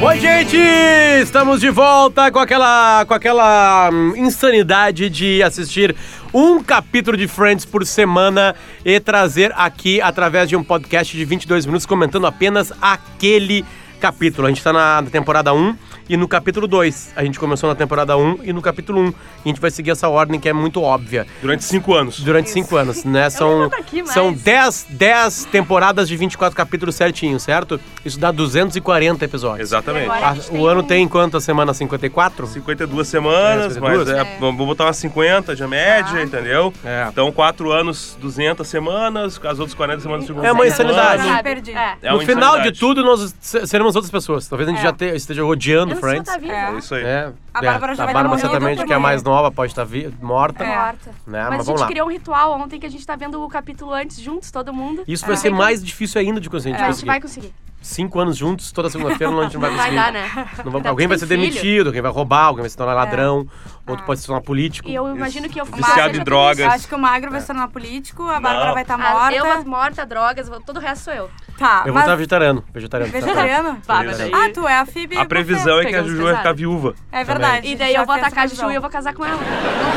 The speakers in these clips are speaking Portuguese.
Oi, gente! Estamos de volta com aquela, com aquela hum, insanidade de assistir um capítulo de Friends por semana e trazer aqui através de um podcast de 22 minutos comentando apenas aquele capítulo. A gente tá na temporada 1 e no capítulo 2. A gente começou na temporada 1 e no capítulo 1. E a gente vai seguir essa ordem que é muito óbvia. Durante cinco anos. Durante 5 anos, né? São, aqui são 10, 10 temporadas de 24 capítulos certinho, certo? Isso dá 240 episódios. Exatamente. Agora A- o tem ano um- tem quantas semanas? 54? 52 semanas, É, mas 52? é, vamos botar umas 50 de média, entendeu? É. Então, 4 anos, 200 semanas, as outras 40 semanas ficam É uma insanidade. perdi. É. É no uma final de tudo, nós se- seremos outras pessoas. Talvez a gente É. já te- esteja odiando Friends. tá viva. É. É isso aí. É, A é, Bárbara já a vai Bárbara certamente, que é a mais nova, pode estar vi- morta. É. Morta. Né? Mas, Mas, a vamos gente lá. criou um ritual ontem que a gente tá vendo o capítulo antes juntos, todo mundo. Isso vai É. ser mais difícil ainda de conseguir. É, a gente conseguir. vai conseguir. Cinco anos juntos, toda segunda-feira, a gente não vai Não conseguir. vai dar, né? Não vamos- Ainda alguém vai ser tem filho. demitido, alguém vai roubar, alguém vai se tornar ladrão, outro pode se tornar político. E eu imagino que eu Viciado seja em drogas. Eu acho que o Magro vai se tornar político, a Bárbara vai estar Ah, morta. Eu vou morta, drogas, vou- todo o resto sou eu. Tá, Eu vou estar vegetariano. Vegetariano. Vegetariano? Ah, tu é a Phoebe. A previsão é que a Juju vai ficar viúva. É verdade. E daí eu vou atacar a Juju e eu vou casar com ela.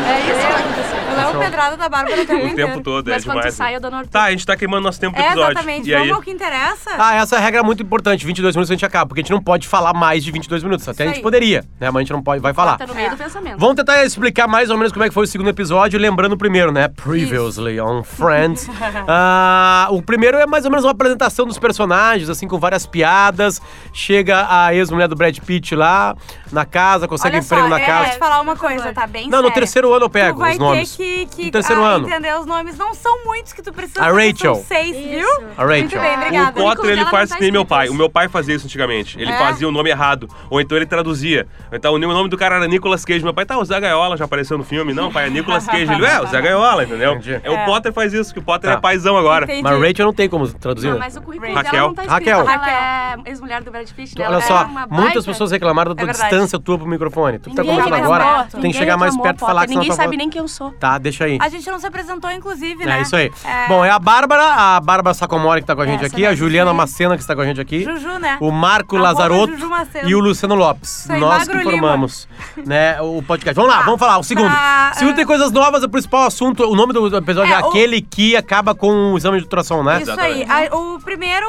É isso. Tu leva pedrada da Bárbara o tempo O inteiro. tempo todo, é Mas quando demais. sai, eu dou no Tá, a gente tá queimando nosso tempo É, episódio. exatamente. E aí? Vamos ao que interessa. Ah, essa regra é muito importante. 22 minutos a gente acaba, porque a gente não pode falar mais de 22 minutos. Até a gente aí. poderia, né? Mas a gente não pode, vai falar. Tá no meio É. do pensamento. Vamos tentar explicar mais ou menos como é que foi o segundo episódio, lembrando o primeiro, né? Previously on Friends. Ah, o primeiro é mais ou menos uma apresentação dos personagens, assim, com várias piadas. Chega a ex-mulher do Brad Pitt lá na casa, consegue Olha emprego só, na é, casa. Vou te falar uma coisa, tá bem Não, no séria. terceiro ano eu pego tu vai os nomes. ter que, que No terceiro ah, ano. entender os nomes. Não são muitos que tu precisa A Rachel. São seis, Isso. viu? A Rachel. Muito bem, O obrigada. Potter, ele faz tá que nem meu pai. O meu pai fazia isso antigamente. Ele É? fazia o nome errado. Ou então ele traduzia. Então o nome do cara era Nicolas Cage. Meu pai, tá, o Zé Gaiola já apareceu no filme. Não, pai, é Nicolas Cage. Ele, é, o Zé Gaiola, entendeu? Entendi. É, o Potter faz isso, que o Potter Tá. é paizão agora. Entendi. Mas Rachel não tem como traduzir. Não, mas o currículo Raquel. dela não tá escrito. Raquel. Ela é ex-mulher do Brad Pitt. Olha só, é uma muitas pessoas reclamaram da É verdade. Distância tua pro microfone. Tu que tá conversando reclamou, agora, tem que chegar mais perto e falar que Ninguém tua sabe nem quem eu sou. Tá, deixa aí. A gente não se apresentou, inclusive, né? É isso aí. É. Bom, é a Bárbara, a Bárbara Sacomori que tá com a gente Essa aqui, a. Juliana Macena que está com a gente aqui. Juju, né? O Marco Lazarotto Juju Macena. e o Luciano Lopes. aí, Nós Magro que formamos né, o podcast. Vamos lá, Tá. vamos falar. O segundo. Pra, O segundo ah, tem coisas novas, o principal assunto. O nome do episódio é, É, o- aquele que acaba com o exame de ultrassom, né? Isso aí. O primeiro,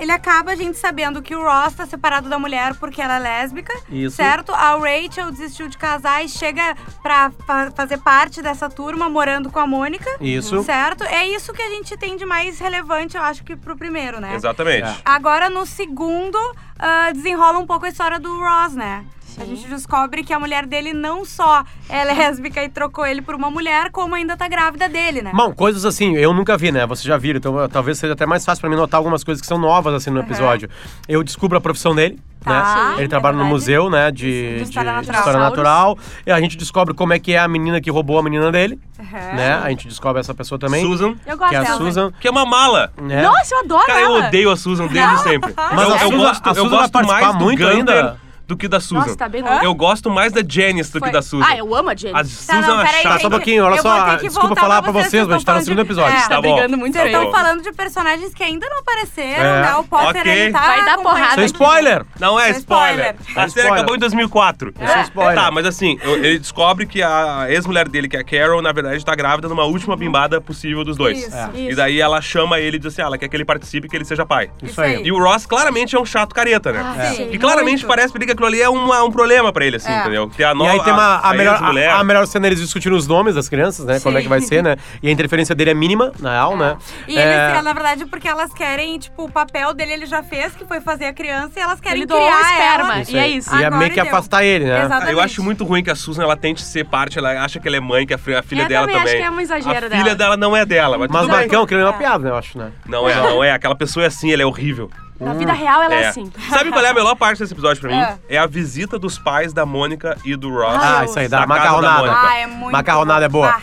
ele acaba a gente sabendo que o Ross tá separado da mulher porque ela é lésbica. Isso. Certo? A Rachel desistiu de casar e chega pra fa- fazer parte dessa turma morando com a Mônica. Isso. Certo? É isso que a gente tem de mais relevante, eu acho que pro primeiro, né? Exatamente. É. Agora, no segundo, ah, desenrola um pouco a história do Ross, né? A gente descobre que a mulher dele não só é lésbica e trocou ele por uma mulher, como ainda tá grávida dele, né? Bom, coisas assim, eu nunca vi, né? Vocês já viram, então talvez seja até mais fácil pra mim notar algumas coisas que são novas, assim, no episódio. Eu descubro a profissão dele, Tá, né? sim, Ele trabalha no verdade. museu, né? De, De de- história de natural. história natural. E a gente descobre como é que é a menina que roubou a menina dele, Uhum. né? A gente descobre essa pessoa também. Susan, Eu gosto Que é a dela. Susan. que é uma mala. Né? Nossa, eu adoro Cara, eu ela. odeio a Susan desde sempre. Mas eu, a eu Susan- gosto, a eu gosto mais do muito Gunter ainda? Do que da Susan. Nossa, tá bem louco. Eu gosto mais da Janice do Foi- que da Susan. Ah, eu amo a Jenny. A Tá, Susan não, é peraí, chata. Só um pouquinho, olha Eu só, vou ter que desculpa voltar falar pra pra vocês, vocês, mas a gente tá no vocês segundo estão falando episódio. de- Tá bom. brigando muito Vocês feio. estão falando de personagens que ainda não apareceram, É. né? O Potter, Ok. ele tá... Vai dar acompanhando. porrada Isso é spoiler! Não é Isso é spoiler. spoiler. A É série spoiler. acabou em 2004. Isso é spoiler. Tá, mas assim, eu- ele descobre que a ex-mulher dele, que é a Carol, na verdade tá grávida numa última bimbada possível dos dois. Isso. É. E Isso. daí ela chama ele e diz assim: ah, ela quer que ele participe e que ele seja pai. Isso aí. E o Ross claramente é um chato careta, né? Ah, sim. E claramente Muito. parece que aquilo ali é uma- um problema pra ele, assim, É. entendeu? Que a E nova, aí tem uma, a, melhor, a, a melhor cena eles discutindo os nomes das crianças, né? Como é que vai ser, né? E a interferência dele é mínima, na real, né? E É, eles, na verdade, porque elas querem, tipo, o papel dele ele já fez, que foi fazer a criança, e elas querem Ele doou criar esperma. ela. isso e é aí. isso. E é Agora meio que deu. afastar ele, né? Exato. Ah, eu acho muito ruim que a Susan ela tente ser parte, ela acha que ela é mãe, que a, fi- a filha Eu dela também acho também. que é um exagero a dela. filha dela não é dela, mas, Mas o tudo bem. Marcão, aquilo é uma piada, né? Eu acho, né? Não é, não é. Aquela pessoa é assim, ela é horrível. Na vida real, ela é, É. assim. Sabe qual é a melhor parte desse episódio pra mim? É. É a visita dos pais da Mônica e do Ross. Ah, isso aí, da macarronada. Mônica. Ah, é muito Macarronada é boa. Ah,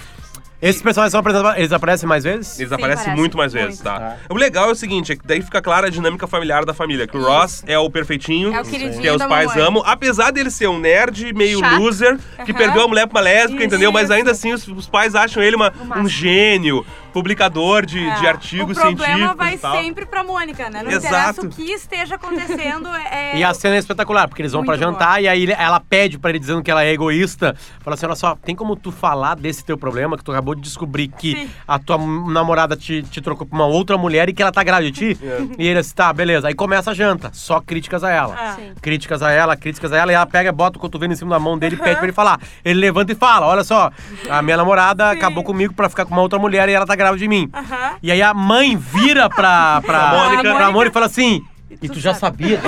Esses personagens são apresentados, eles aparecem mais vezes? Eles Sim, aparecem parece. muito mais vezes, Muito. tá? O legal é o seguinte, é que daí fica clara a dinâmica familiar da família. Que o Ross é o perfeitinho, É o que os da pais mamãe. amam. Apesar dele ser um nerd, meio Chato. loser, que Aham. perdeu a mulher pra uma lésbica, Isso. entendeu? Mas ainda assim os, os pais acham ele uma, um gênio. Publicador de, de É. artigos o problema científicos vai e tal. sempre pra Mônica, né? Não Exato. interessa o que esteja acontecendo. É... E a cena é espetacular, porque eles vão pra jantar e aí ela pede pra ele dizendo que ela é egoísta. Fala assim: olha só, tem como tu falar desse teu problema que tu acabou de descobrir que Sim. a tua namorada te, te trocou pra uma outra mulher e que ela tá grávida de ti? E ele assim, tá, beleza. Aí começa a janta, só críticas a ela. Ah. Sim. Críticas a ela, críticas a ela, e ela pega, bota o cotovelo em cima da mão dele e pede pra ele falar. Ele levanta e fala: Olha só, a minha namorada acabou comigo pra ficar com uma outra mulher e ela tá grávida de mim. Aham. E aí a mãe vira pra, pra, Mônica. pra Mônica e fala assim: E tu já sabia?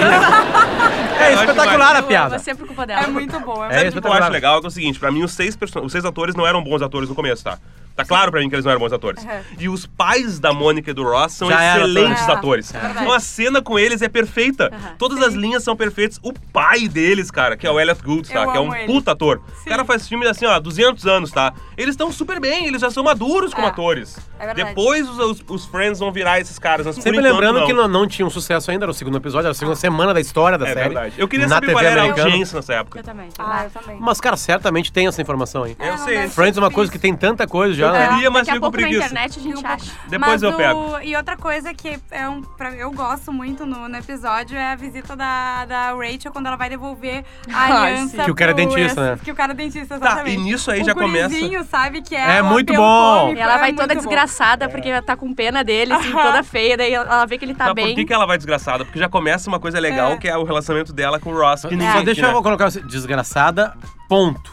É acho espetacular a piada. é sempre culpa dela. É muito bom. É É Sabe o que eu espetacular. acho legal? É, que é o seguinte, pra mim os seis, perso- os seis atores não eram bons atores no começo, tá? Tá claro pra mim que eles não eram bons atores. Uhum. E os pais da Mônica e do Ross são Já excelentes atores. atores. É verdade. Então a cena com eles é perfeita. Uhum. Todas as linhas são perfeitas. O pai deles, cara, que é o Elliot Gould, tá? Eu que é um ele. puta ator. Sim. O cara faz filme assim, ó, há 200 anos, tá? Eles estão super bem, eles já são maduros como É. atores. É verdade. Depois os, os, os Friends vão virar esses caras, mas Sempre enquanto, lembrando não. que não, não tinha um sucesso ainda, era o segundo episódio, era a segunda semana da história da É série. verdade. Eu queria na saber TV qual era a americana. audiência nessa época. Eu também. Ah, eu também. Mas, cara, certamente tem essa informação aí. Eu É, não sei. Friends é uma coisa que tem tanta coisa já, né? queria, mas Daqui a pouco na preguiça. internet a gente acha. Depois Mas eu o- pego. E outra coisa que é um, pra- eu gosto muito no, no episódio é a visita da, da Rachel quando ela vai devolver a Ai, aliança. Que o cara é dentista, né? Que o cara é dentista, Tá, exatamente. e nisso aí o já começa- sabe, que é É o muito bom. E ela é vai toda muito bom. desgraçada porque ela tá com pena dele, assim, toda feia. Daí ela vê que ele tá Mas bem. por que, que ela vai desgraçada? Porque já começa uma coisa legal, É. que é o relacionamento dela com o Ross. Que ninguém, Só deixa eu colocar assim, desgraçada, ponto.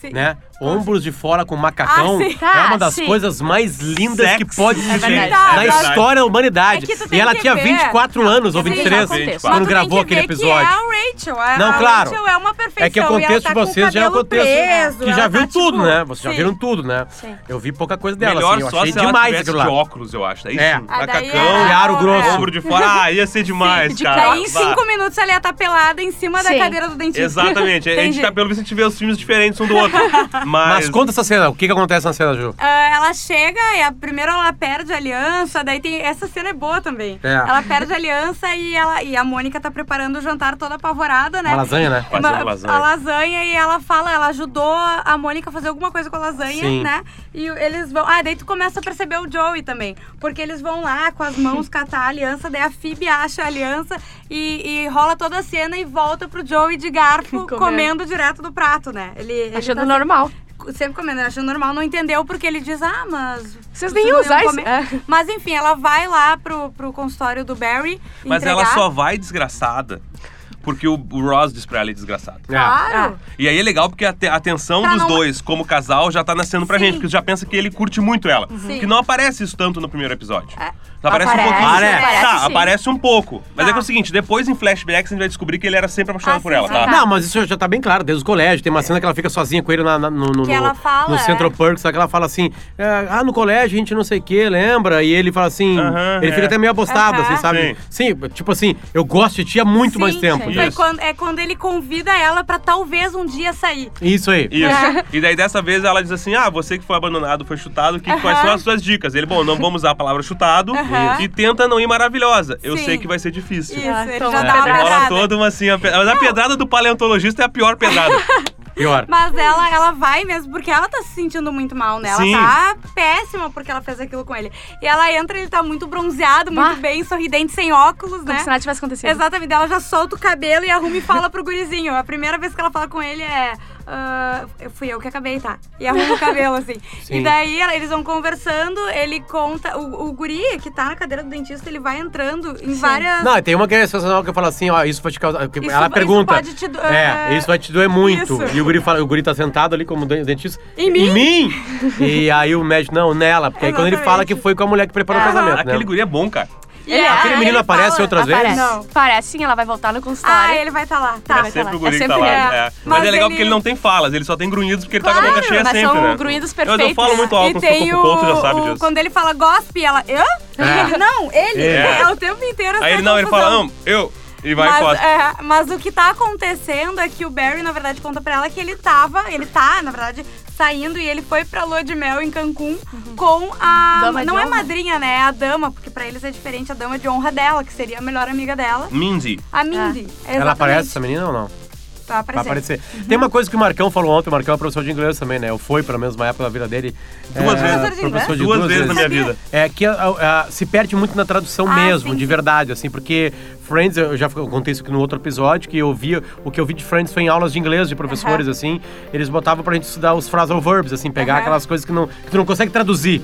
Sim. Né? Ombros de fora com macacão Ah, sim. é Tá, uma das sim. coisas mais lindas Sexy. que pode É existir verdade. na É verdade. história da humanidade. É que tu e ela que tinha ver. 24 anos ou Sim, 23 já contexto. quando Mas tu gravou tem que aquele ver episódio. Que é a Rachel. A, Não, a claro. Rachel é uma perfeição. É que o e ela contexto tá de com o vocês já é o cabelo contexto preso, que ela já tá, viu tudo, tipo, né? Vocês já sim. viram tudo, né? Sim. Eu vi pouca coisa dela, Melhor assim. Eu só achei se ela demais tivesse aquilo de lá. óculos, eu acho. É. sim, Ah, daí macacão, aro grosso. ombro de fora. Ah, ia ser demais, de cara. Daí em Bah. cinco minutos ela ia estar pelada em cima da Sim. cadeira do dentista. Exatamente. A gente Entendi. tá, pelo visto, a gente vê os filmes diferentes um do outro. Mas, Mas conta essa cena, o que, que acontece na cena, Ju? Ah, ela chega e a, primeiro ela perde a aliança, daí tem. Essa cena é boa também. É. Ela perde a aliança e, ela, e a Mônica tá preparando o jantar toda apavorada, né? Uma lasanha, né? Fazer uma lasanha. A lasanha e ela fala, ela ajudou a Mônica a fazer alguma coisa com a lasanha, Sim. né? E eles vão. Ah, daí tu começa a perceber o Joey também. Porque eles vão lá com as mãos catar a aliança, daí a Phoebe acha a aliança e, e rola toda a cena e volta pro Joey de garfo Comendo. comendo direto do prato, né? Ele, ele Achando tá normal. Sempre comendo, achando normal, não entendeu porque ele diz, ah, mas. Vocês nem iam usar isso. comer." É. Mas enfim, ela vai lá pro, pro consultório do Barry. mas entregar. ela só vai desgraçada porque o, o Ross diz pra ela ir desgraçada. É. Claro. E aí é legal porque a, te- a tensão Pra dos não- dois como casal já tá nascendo pra Sim. gente, porque você já pensa que ele curte muito ela. Sim. Que não aparece isso tanto no primeiro episódio. É. Aparece, um Aparece, pouquinho. aparece. Tá, Aparece, sim. aparece um pouco. Mas Tá. é que é o seguinte, depois em flashbacks a gente vai descobrir que ele era sempre apaixonado Ah, por sim, ela, sim. tá? Tá. Não, mas isso já tá bem claro, desde o colégio. Tem uma cena que ela fica sozinha com ele na- na- no, no, ela fala, no é. Central Perks, sabe? que ela fala assim: é, ah, no colégio a gente não sei o que, lembra? E ele fala assim, Aham, ele é. fica até meio abostado, Aham. assim, sabe? Sim. tipo assim, eu gosto de ti há muito Sim, mais tempo. Isso. quando, é quando ele convida ela pra talvez um dia sair. Isso aí. Isso. É. E daí dessa vez ela diz assim: Ah, você que foi abandonado, foi chutado, que, quais são as suas dicas? Ele, bom, não vamos usar a palavra chutado Aham. e tenta não ir maravilhosa. Eu Sim. sei que vai ser difícil. Isso, Ah, ele toma já uma dá uma pedrada. Pedrada. toda uma assim. a pe- Mas a pedrada do paleontologista é a pior pedrada. Pior. Mas ela, ela vai mesmo, porque ela tá se sentindo muito mal, né? Ela Sim. tá péssima porque ela fez aquilo com ele. E ela entra, ele tá muito bronzeado, muito Bah. bem, sorridente, sem óculos, Como né? se nada tivesse acontecido. Exatamente, ela já solta o cabelo e arruma e fala pro gurizinho. A primeira vez que ela fala com ele é. Ah, fui eu que acabei, tá? E arruma o cabelo, assim. Sim. E daí ela- eles vão conversando, ele conta. O, o guri que tá na cadeira do dentista, ele vai entrando em várias. Não, tem uma que é sensacional que eu falo assim, ó, isso vai te causar. que Isso- ela isso pergunta. pode te do- É, é, isso vai te doer muito. isso. E o guri, fala, o guri tá sentado ali como den- dentista. Em mim? Em mim! e aí o médico, não, nela. Porque aí quando ele fala que foi com a mulher que preparou o Aham. casamento, Aquele né? guri é bom, cara. E é, Aquele aí menino ele aparece fala- outras vezes? Aparece. Não. Parece sim, ela vai voltar no consultório. Ah, ele vai estar lá. Tá. é vai sempre tá o lá. guri É que tá sempre lá. ele. é. Mas, Mas é legal ele- porque ele não tem falas, ele só tem grunhidos porque ele tá com a Claro, boca cheia mas sempre, são né? grunhidos Eu, eu perfeitos. falo muito alto, E mas tem o o. Couto já sabe disso. Quando ele fala gospe, ela. Hã? É. Ele, não, ele. É. É. o tempo inteiro. Aí essa ele não, ele confusão. fala, não, eu. E vai mas, é, mas o que tá acontecendo é que o Barry, na verdade, conta pra ela que ele tava, ele tá, na verdade, saindo e ele foi pra lua de mel em Cancún com a. Dama de não é honra. madrinha, né? É a dama, porque pra eles é diferente a dama de honra dela, que seria a melhor amiga dela. Mindy. A Mindy. Ela aparece, essa menina ou não? Vai Vai aparecer. aparecer. Tem uma coisa que o Marcão falou ontem, o Marcão é professor de inglês também, né? Eu fui, pelo menos na época da vida dele. Duas é, vezes. De Professor de Duas vezes na minha vida. É que a- a- a- se perde muito na tradução Ah, mesmo, sim, de sim. verdade, assim, porque Friends, eu já contei isso aqui no outro episódio, que eu vi, o que eu vi de Friends foi em aulas de inglês de professores, assim, eles botavam pra gente estudar os phrasal verbs, assim, pegar Aham. aquelas coisas que, não, que tu não consegue traduzir,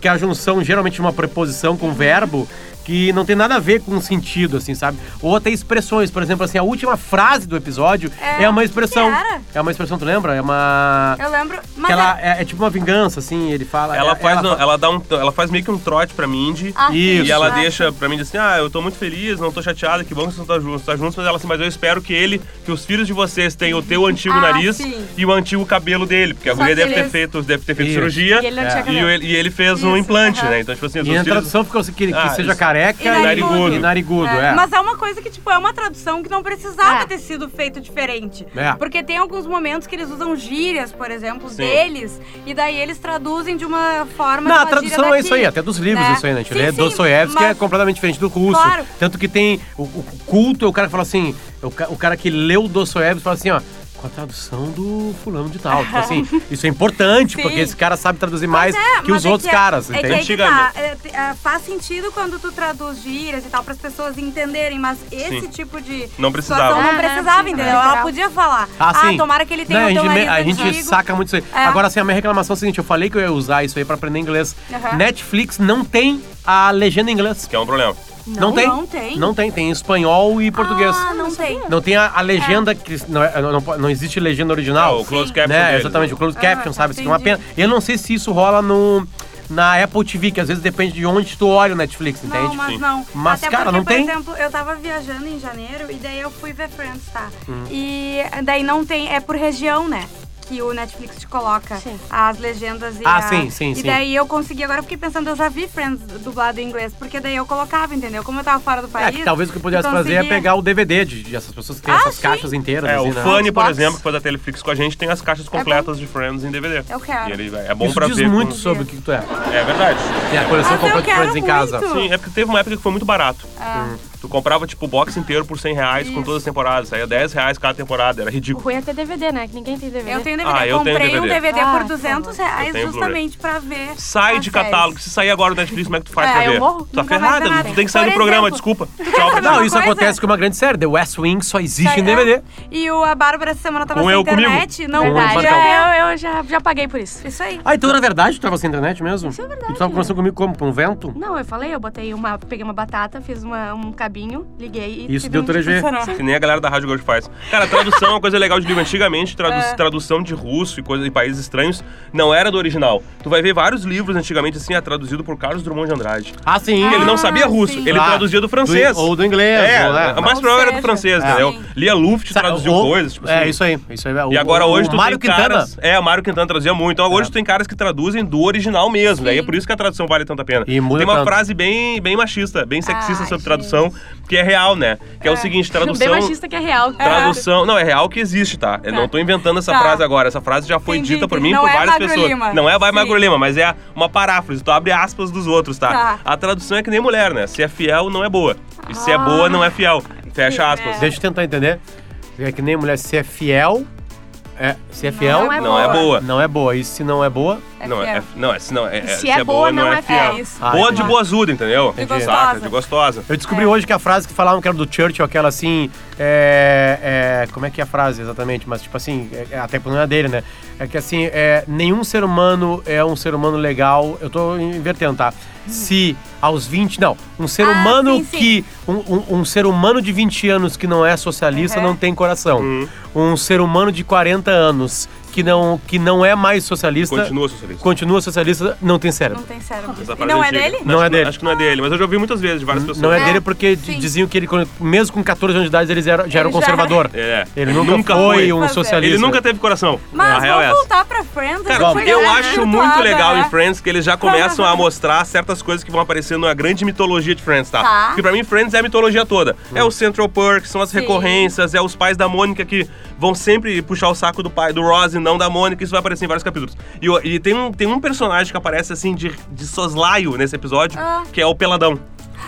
que é a junção geralmente de uma preposição com um verbo, que não tem nada a ver com sentido, assim, sabe? Ou até expressões, por exemplo, assim, a última frase do episódio é, É, uma expressão. que era? É uma expressão, tu lembra? É uma. Eu lembro. Mas que ela é- é, é tipo uma vingança, assim, ele fala. Ela é- faz, ela- ela, dá um, ela faz meio que um trote pra Mindy. Ah. Isso. E ela deixa pra mim assim: Ah, eu tô muito feliz, não tô chateada, que bom que vocês estão juntos, tá juntos, mas ela assim, mas eu espero que ele, que os filhos de vocês tenham o teu antigo Ah, nariz sim. e o antigo cabelo dele. Porque a guria que deve ter feito, deve ter feito Isso. cirurgia. E ele não tinha e, ele, e ele fez um Isso, implante, aham. né? Então, tipo assim, os E filhos- tradução ficou assim, que, que Ah, seja isso. Careca E narigudo. e narigudo, É, é. Mas é uma coisa que, tipo, é uma tradução que não precisava É. ter sido feito diferente. É. Porque tem alguns momentos que eles usam gírias, por exemplo, Sim. deles, e daí eles traduzem de uma forma. Não, a tradução gíria é isso aí, daqui, até dos livros né? isso aí, né? A gente Sim, lê sim, Dostoiévski, que é mas- completamente diferente do russo. Claro. Tanto que tem o, o culto, é o cara que fala assim, o, o cara que leu Dostoiévski fala assim, ó, com a tradução do fulano de tal. Tipo assim, isso é importante, Sim. porque esse cara sabe traduzir mais é, que os é outros que é- caras, é que entende? aí que tá, é, é, faz sentido quando tu traduz gírias e tal, para as pessoas entenderem, mas esse Sim. tipo de Não precisava. situação Ah, não precisava, entendeu? é. Ela podia falar, Ah, sim. tomara que ele tenha Não, o a teu gente, me- nariz a gente antigo. saca muito isso aí. É. Agora, assim, a minha reclamação é a seguinte: eu falei que eu ia usar isso aí pra aprender inglês. Aham. Netflix não tem a legenda em inglês. Que é um problema. Não, tem. não tem. Não tem, tem em espanhol e português. Ah, não tem. Não tem a, a legenda que. Não, é- não, não existe legenda original. Ah, o closed caption né? Exatamente, o closed Ah, caption, sabe? Isso aqui é uma pena. Eu não sei se isso rola no. Na Apple TV, que às vezes depende de onde tu olha o Netflix, entende? Não, mas Sim. não. Mas, Até cara, porque, não por tem? exemplo, eu tava viajando em janeiro e daí eu fui ver Friends, tá? Hum. E daí não tem, é por região, né? Que o Netflix te coloca Sim. as legendas e Ah, a- sim, sim, E sim. daí eu consegui, agora eu fiquei pensando, eu já vi Friends dublado em inglês, porque daí eu colocava, entendeu? Como eu tava fora do É, país. que talvez o que eu pudesse eu fazer é pegar o DVD de, de essas pessoas que têm Ah, essas sim. caixas inteiras. É, assim, o né? Fanny, por exemplo, que foi da Teleflix com a gente, tem as caixas completas de Friends em DVD. Eu quero. E ele, é bom Isso pra diz ver. muito com- sobre o que tu é. É verdade. Tem a coleção completa de Friends em casa. muito. Sim, é porque teve uma época que foi muito barato. Ah, Tu comprava, tipo, o box inteiro por 100 reais com Isso. todas as temporadas. Saía 10 reais cada temporada. Era O ridículo. ruim é ter DVD, né? Que ninguém tem DVD. Eu tenho DVD. Ah, eu tenho Comprei um DVD. DVD Ah, por por 200 favor. reais Eu justamente pra ver. Sai de séries. catálogo. Se sair agora no Netflix, como é que tu faz É, pra eu ver? morro. Tu tá ferrada, tu tem que sair Por do programa, exemplo, desculpa. Tchau. Não, isso coisa? acontece com uma grande série. The West Wing só existe em É. DVD. E o, a Bárbara essa semana tava Com sem eu comigo. internet. Não Verdade. É, eu, eu já, já paguei por isso. Isso aí. Ah, então na verdade tu tava sem internet mesmo? Isso é verdade. E tu tava conversando comigo como? Com um vento? Não, eu falei, eu botei uma. Peguei uma batata, fiz uma, um cabinho, liguei e. Isso deu um 3G. Funcionou. Que nem a galera da Rádio Gold faz. Cara, tradução é uma coisa legal de livro. Antigamente, tradu É. tradução de russo e coisa de países estranhos não era do original. Tu vai ver vários livros antigamente assim, é traduzido por Carlos Drummond de Andrade. Ah, sim. ele não Ah, sabia russo, sim. ele Ah, traduzia do francês. do- ou do inglês, É, ou, né? a mais Ou provável era do francês, é. entendeu? Lia Luft, traduziu ou- coisas, tipo É, assim. isso aí. Isso aí. E agora hoje o tu Mário tem Quintana. caras... É, o Mário Quintana traduzia muito. Então hoje É. tu tem caras que traduzem do original mesmo. Daí é por isso que a tradução vale tanto a pena. E muda tem uma tanto. frase bem, bem machista, bem sexista Ai, sobre tradução, que é real, né? Que é, o seguinte, tradução... Bem machista que é real. Tradução. Não, é real que existe, tá? Eu não tô inventando essa Tá. frase agora. Essa frase já foi Entendi, dita por mim Não por é várias Magro pessoas. Lima. Não é vai. Magro Lima, mas é uma paráfrase. Tu abre aspas dos outros, tá? Tá. A tradução é que nem mulher, né? Se é fiel, não é boa. E se é Ah. boa, não é fiel. Fecha aspas. Deixa eu tentar entender. É que nem mulher, se é fiel. É, se é fiel, é Não é boa. boa. não é boa. E se não é boa, É Não, é, fiel. é- não, é, se não, é, é- Se é boa, não é fiel. É isso. Ah, boa de boazuda, entendeu? De Entendi. Saca, gostosa. de gostosa. Eu descobri hoje que a frase que falavam que era do Churchill, aquela assim. É, é, como é que é a frase exatamente? Mas, tipo assim, é, é, até não é dele, né? É que assim, é, nenhum ser humano é um ser humano legal. Eu tô invertendo, tá? Se aos 20. Não, um ser Ah, humano sim, sim. que. Um, um- um ser humano de 20 anos que não é socialista Uhum. não tem coração. Uhum. Um ser humano de 40 anos que não, que não é mais socialista. Continua socialista. continua socialista, não tem cérebro. Não tem cérebro. E não é antiga. dele? Não é que dele. Acho que não é dele, mas eu já ouvi muitas vezes de várias pessoas. Não é, É, dele porque sim. diziam que ele, mesmo com 14 anos de idade, ele era, já era um Ele já conservador. É. Ele nunca, foi um Fazer. socialista. Ele nunca teve coração. a Mas real é vamos essa. voltar pra Friends. Cara, eu grande acho muito legal em Friends que eles já começam a mostrar certas coisas que vão aparecer na grande mitologia de Friends, tá? Tá. Porque pra mim Friends é a mitologia toda. É o Central Perk, são as Sim. recorrências, é os pais da Mônica que vão sempre puxar o saco do pai do Ross e não da Mônica, isso vai aparecer em vários capítulos. E, e tem, um, tem um personagem que aparece assim de, de soslaio nesse episódio, Ah. que é o Peladão.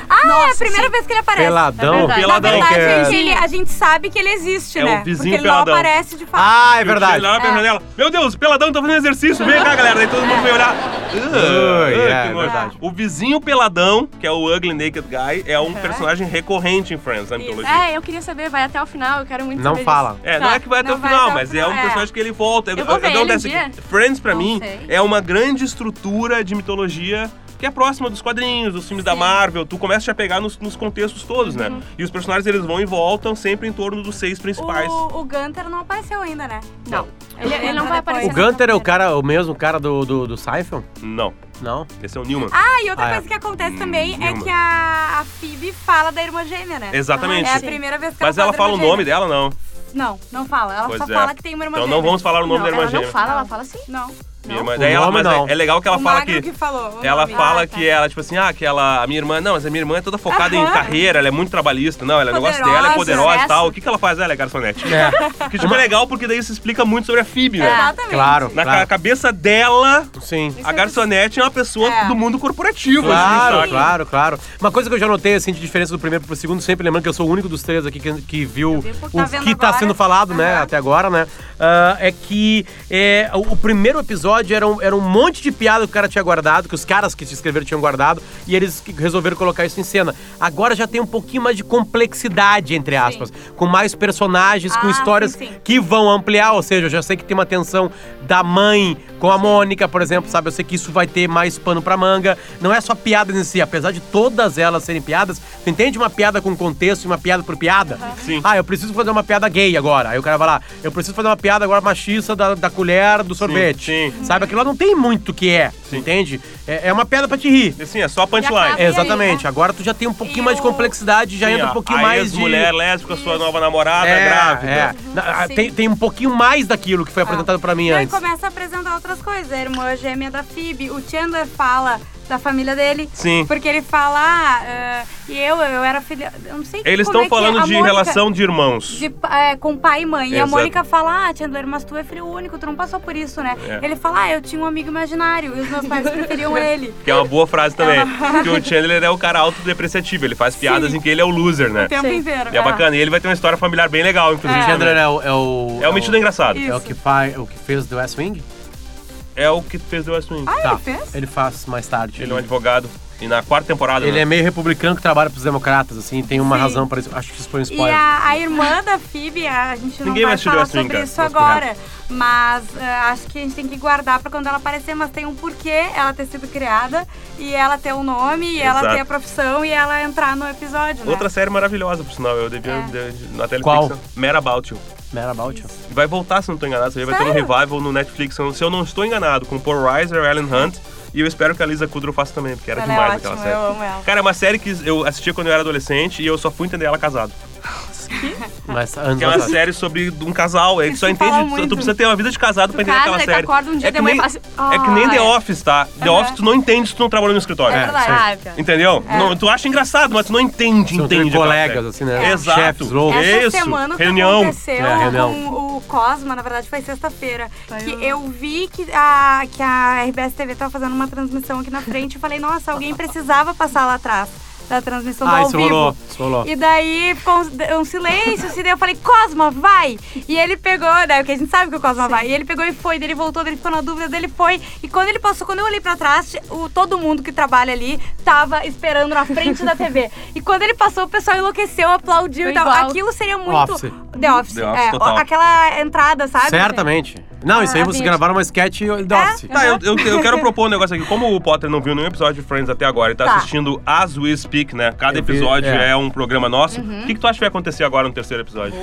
Ah, é a Nossa, primeira sim. vez que ele aparece. Peladão. É verdade. Na Peladão, verdade, que é- gente, ele- a gente sabe que ele existe, É o né? vizinho Porque ele peladão. não aparece de fato. Ah, é Eu verdade. olhava pra É. janela. Meu Deus, peladão tá fazendo exercício. Vem cá, galera. Daí todo mundo veio olhar. Ah, Ui, ah, é, que nojo. verdade. O vizinho peladão, que é o Ugly Naked Guy, é um personagem recorrente em Friends, na mitologia. É, eu queria saber, vai até o final, eu quero muito Não saber fala. disso. É, não Tá. é que vai até Não o final, até o mas é um é. personagem que ele volta. Eu vou ver ele um Acontece dia. que Friends, pra Não mim, é uma grande estrutura de mitologia que é próxima dos quadrinhos, dos filmes da. Marvel. Tu começa a te apegar nos, nos contextos todos, né? E os personagens, eles vão e voltam sempre em torno dos seis principais. O, o Gunter não apareceu ainda, né? Não. Ele, Ele não vai aparecer O Gunter é o cara, o mesmo cara do, do, do Seinfeld? Não, Não? esse é o Newman. Ah, e outra Ah, é. coisa que acontece também é Nilma. que a, a Phoebe fala da irmã gêmea, né? Exatamente. É a Sim. primeira vez que Mas ela ela fala o nome dela, não. Não, não fala. Ela Pois só é. fala que tem uma irmã Então gêmea. não vamos falar o nome Não, da irmã ela não gêmea. fala, ela fala assim. Não. Minha irmã- daí ela, nome, mas é- é legal que ela o fala que. que falou. o Ela nome. fala Ah, tá. que ela, tipo assim, ah, que ela, a minha irmã, não, mas a minha irmã é toda focada em Aham. carreira, ela é muito trabalhista. Não, ela, o negócio dela é poderosa e sucesso. tal. O que, que ela faz? Ela é garçonete. É. Que tipo, é legal porque daí isso explica muito sobre a Phoebe, né? Exatamente. Claro. Na claro. ca- cabeça dela, Sim. a garçonete é uma pessoa É. do mundo corporativo. Claro, assim, claro, claro. Uma coisa que eu já notei, assim, de diferença do primeiro pro segundo, sempre lembrando que eu sou o único dos três aqui que, que viu vi, porque o tá vendo que tá agora. sendo falado, né, Aham. até agora, né, ah, é que é, o, o primeiro episódio era um, era um monte de piada que o cara tinha guardado, que os caras que se escreveram tinham guardado, e eles resolveram colocar isso em cena. Agora já tem um pouquinho mais de complexidade, entre aspas, com mais personagens, com Ah, histórias sim, sim. que vão ampliar, ou seja, eu já sei que tem uma tensão da mãe com a Mônica, por exemplo, sabe? Eu sei que isso vai ter mais pano pra manga. Não é só piadas em si, apesar de todas elas serem piadas, tu entende uma piada com contexto e uma piada por piada? Sim. Ah, eu preciso fazer uma piada gay agora. Aí o cara vai lá, eu preciso fazer uma piada agora machista da, da colher do sorvete. sim. Sabe? Aquilo lá não tem muito o que é, entende? É, é uma piada pra te rir. Assim, é só punchline. acaba- É, aí, exatamente. né? Agora tu já tem um pouquinho E mais de complexidade, já Sim, entra um a- pouquinho a mais de... ex-mulher lésbica, sua nova namorada, É, grávida. é. Na- Sim. Tem, tem um pouquinho mais daquilo que foi apresentado pra mim E aí antes. começa a apresentar outras coisas. A irmã gêmea da Phoebe. O Chandler fala da família dele. Sim. Porque ele fala, ah, ah, e eu, eu era filha. Eu não sei Eles como estão é que é. falando A de Mônica- relação de irmãos. de, é, com pai e mãe. E a Exato. Mônica fala, ah, Chandler, mas tu é filho único, tu não passou por isso, né? É. Ele fala, ah, eu tinha um amigo imaginário e os meus pais preferiam ele. Que é uma boa frase também. que o Chandler é o cara autodepreciativo. Ele faz piadas Sim. em que ele é o loser, né? O tempo Sim. inteiro. E é bacana. E ele vai ter uma história familiar bem legal, inclusive. O também. Chandler é o... É o, É o metido engraçado. Isso. É o que, faz, o que fez do West Wing? É o que fez The West Wing. Ah, Tá. ele fez? Ele faz mais tarde. Ele é um advogado. E na quarta temporada, Ele né? é meio republicano que trabalha pros democratas, assim, tem uma Sim. razão para isso. Acho que isso foi um E spoiler. a, a irmã da Phoebe, a gente não Ninguém vai falar sobre cara. isso agora. Mas eh, acho que a gente tem que guardar pra quando ela aparecer. Mas tem um porquê ela ter sido criada e ela ter o nome e ela Exato. ter a profissão e ela entrar no episódio, né? Outra série maravilhosa, por sinal. Eu devia... É. de- na. Qual? Mad About You. Mad About You. Vai voltar, se não tô enganado. Aí vai ter um revival no Netflix. Se eu não estou enganado, com Paul Reiser, Ellen Hunt. E eu espero que a Lisa Kudrow faça também, porque era Ela demais é aquela série. eu amo ela. Cara, é uma série que eu assistia quando eu era adolescente e eu só fui entender ela casado. Mas anos Que é uma atrás. série sobre um casal. É que Isso só entende. Tu, muito. tu precisa ter uma vida de casado pra Tu entender casa, aquela tu série. acorda um dia, é, que tua mãe nem, assim, é que nem "Ah, The é." Office, tá? The Aham. Office tu não entende se tu não trabalha no escritório. É É, verdade. Ah, cara. Entendeu? Não, tu acha engraçado, mas tu não entende, São entende. colegas, série. assim, né? Exato. Loucos. Essa Isso, semana o que reunião. aconteceu É, reunião. com o Cosma, na verdade foi sexta-feira, que o- eu vi que a, que a RBS TV tava fazendo uma transmissão aqui na frente e falei, nossa, alguém precisava passar lá atrás da transmissão do Ah, ao isso vivo. rolou, isso rolou. E daí ficou um, um silêncio, assim, daí eu falei, Cosma, vai! E ele pegou, né? Porque a gente sabe que o Cosma vai. E ele pegou e foi, daí ele voltou, daí ele ficou na dúvida, daí ele foi. E quando ele passou, quando eu olhei pra trás, o, todo mundo que trabalha ali tava esperando na frente da TV. E quando ele passou, o pessoal enlouqueceu, aplaudiu Foi e tal. igual. Aquilo seria muito. Office. The Office. The Office, é, total. aquela entrada, sabe? Certamente. Não, isso aí Ah, vocês gravaram uma sketch do É? Office. Tá, eu, eu, eu quero propor um negócio aqui. Como o Potter não viu nenhum episódio de Friends até agora e tá, Tá. assistindo As We Speak, né? Cada Eu vi, episódio é. é. um programa nosso. O Uhum. que, que tu acha que vai acontecer agora no terceiro episódio?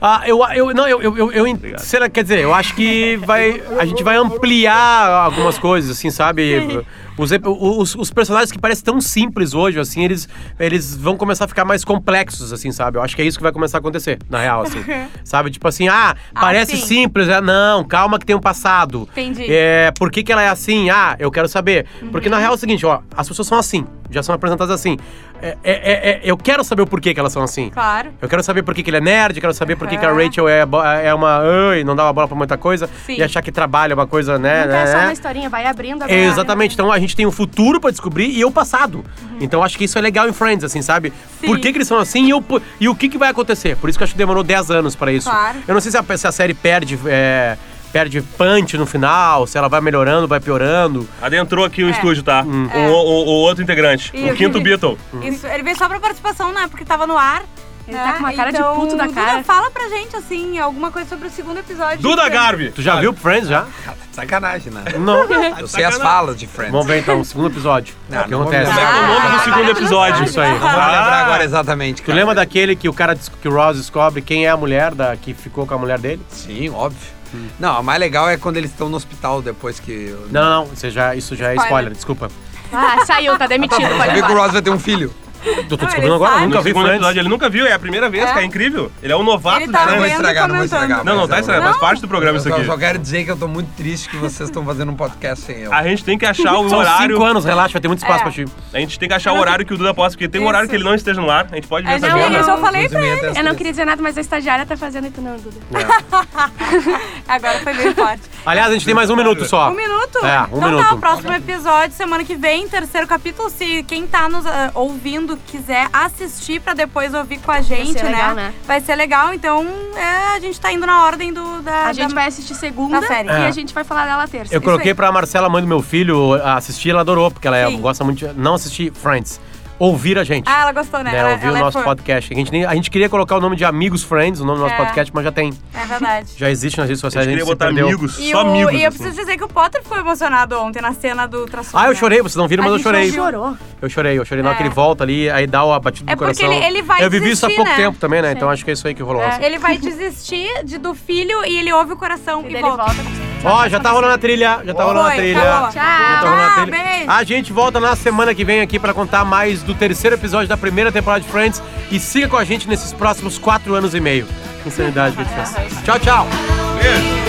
Ah, eu, eu, não, eu, eu, eu, eu será, quer dizer, eu acho que vai, a gente vai ampliar algumas coisas, assim, sabe? Os, os, os personagens que parecem tão simples hoje, assim, eles, eles vão começar a ficar mais complexos, assim, sabe? Eu acho que é isso que vai começar a acontecer, na real, assim. sabe? Tipo assim, ah, parece sim. simples, é, não, calma que tem um passado. Entendi. É, por que, que ela é assim? Ah, eu quero saber. Porque na real é o seguinte, ó, as pessoas são assim. Já são apresentadas assim. É, é- é- é- eu quero saber o porquê que elas são assim. Claro. Eu quero saber por que, ele é nerd, eu quero saber por que, a. Rachel é, é uma. Ai, não dá uma bola pra muita coisa. Sim. E achar que trabalho é uma coisa, né? Não é só né? uma historinha, vai abrindo a É, Exatamente. Então a gente tem o futuro pra descobrir e o passado. Então acho que isso é legal em Friends, assim, sabe? Sim. Por que, que eles são assim e, o, e o que, que vai acontecer? Por isso que eu acho que demorou 10 anos pra isso. Claro. Eu não sei se a, se a série perde. é, perde punch no final, se ela vai melhorando, vai piorando. Adentrou aqui o É. estúdio, tá? Hum. O, o- o outro integrante. E o quinto Beatle. Isso, ele veio só pra participação, né? Porque tava no ar. Ele né? tá com uma cara de Então, puto da Duda, cara. fala pra gente, assim, alguma coisa sobre o segundo episódio. Duda Garbi. Tu já viu Friends já? Sacanagem, né? Não. Eu sei as falas de Friends. Vamos ver então, o segundo episódio. Não, o que não acontece? Como é que é o nome do Ah, segundo episódio? Isso aí. Não vou Ah. lembrar agora exatamente. Tu cara. lembra daquele que o cara que o Ross descobre quem é a mulher da que ficou com a mulher dele? Sim, óbvio. Não, o mais legal é quando eles estão no hospital depois que. Não, não, não. Isso já, isso já é spoiler, Spoiler. desculpa. Ah, saiu, tá demitido. Pode ir sabia que o. Ross vai ter um filho. Eu tô Não, descobrindo ele agora, sabe. eu nunca vi segundo episódio, ele nunca viu, é a primeira vez, É. cara, é incrível. Ele é um novato, Ele tá né? Não vou vendo estragar, não vou comentando. estragar. Não, não mas tá é estranho, faz parte do programa Eu isso só, aqui. só quero dizer que eu tô muito triste que vocês estão fazendo um podcast sem eu. A gente tem que achar o São horário. cinco anos, relaxa, vai ter muito espaço É. pra ti. A gente tem que achar o horário que o Duda possa, porque tem um Isso. horário que ele não esteja no ar. A gente pode ver É, essa não, agenda. eu só falei pra ele. Eu não queria dizer nada, mas a estagiária tá fazendo e tu não, Duda. Agora foi bem forte. Aliás, a gente tem mais um minuto só. Um minuto? É, um então tá, minuto. o próximo episódio, semana que vem, terceiro capítulo. Se quem tá nos ah, ouvindo quiser assistir pra depois ouvir com a gente, ser né? legal, né? Vai ser legal. Então, é, a gente tá indo na ordem do, da... A gente da- vai assistir segunda da série. e É. a gente vai falar dela terça. Eu coloquei aí. pra Marcela, mãe do meu filho, assistir, ela adorou, porque ela é- gosta muito de não assistir Friends. Ouvir a gente. Ah, ela gostou, né? né, Ela, ouvir o ela é nosso fã. podcast. A gente, nem- a gente queria colocar o nome de Amigos Friends, o nome do nosso É. podcast, mas já tem. É verdade. Já existe nas redes A sociais, gente a queria gente botar amigos, E, só o- amigos. e eu assim. preciso dizer que o Potter ficou emocionado ontem na cena do ultrassom. Ah, eu né? chorei, vocês não viram, mas A eu chorei. chorou. Eu chorei, eu chorei na hora É. que ele volta ali, aí dá o batido É do porque coração. ele- ele vai Eu vivi isso há desistir, pouco né? tempo também, né? Sim. Então acho que é isso aí que rolou. É, assim. Ele vai desistir de, do filho e ele ouve o coração E e, volta. volta. Ó, já tá rolando a trilha, já tá rolando a trilha. bom. Já tá rolando a Tchau, trilha. beijo. A gente volta na semana que vem aqui pra contar mais do terceiro episódio da primeira temporada de Friends e siga com a gente nesses próximos quatro anos e meio. Insanidade que a gente. Tchau, tchau. Beijo.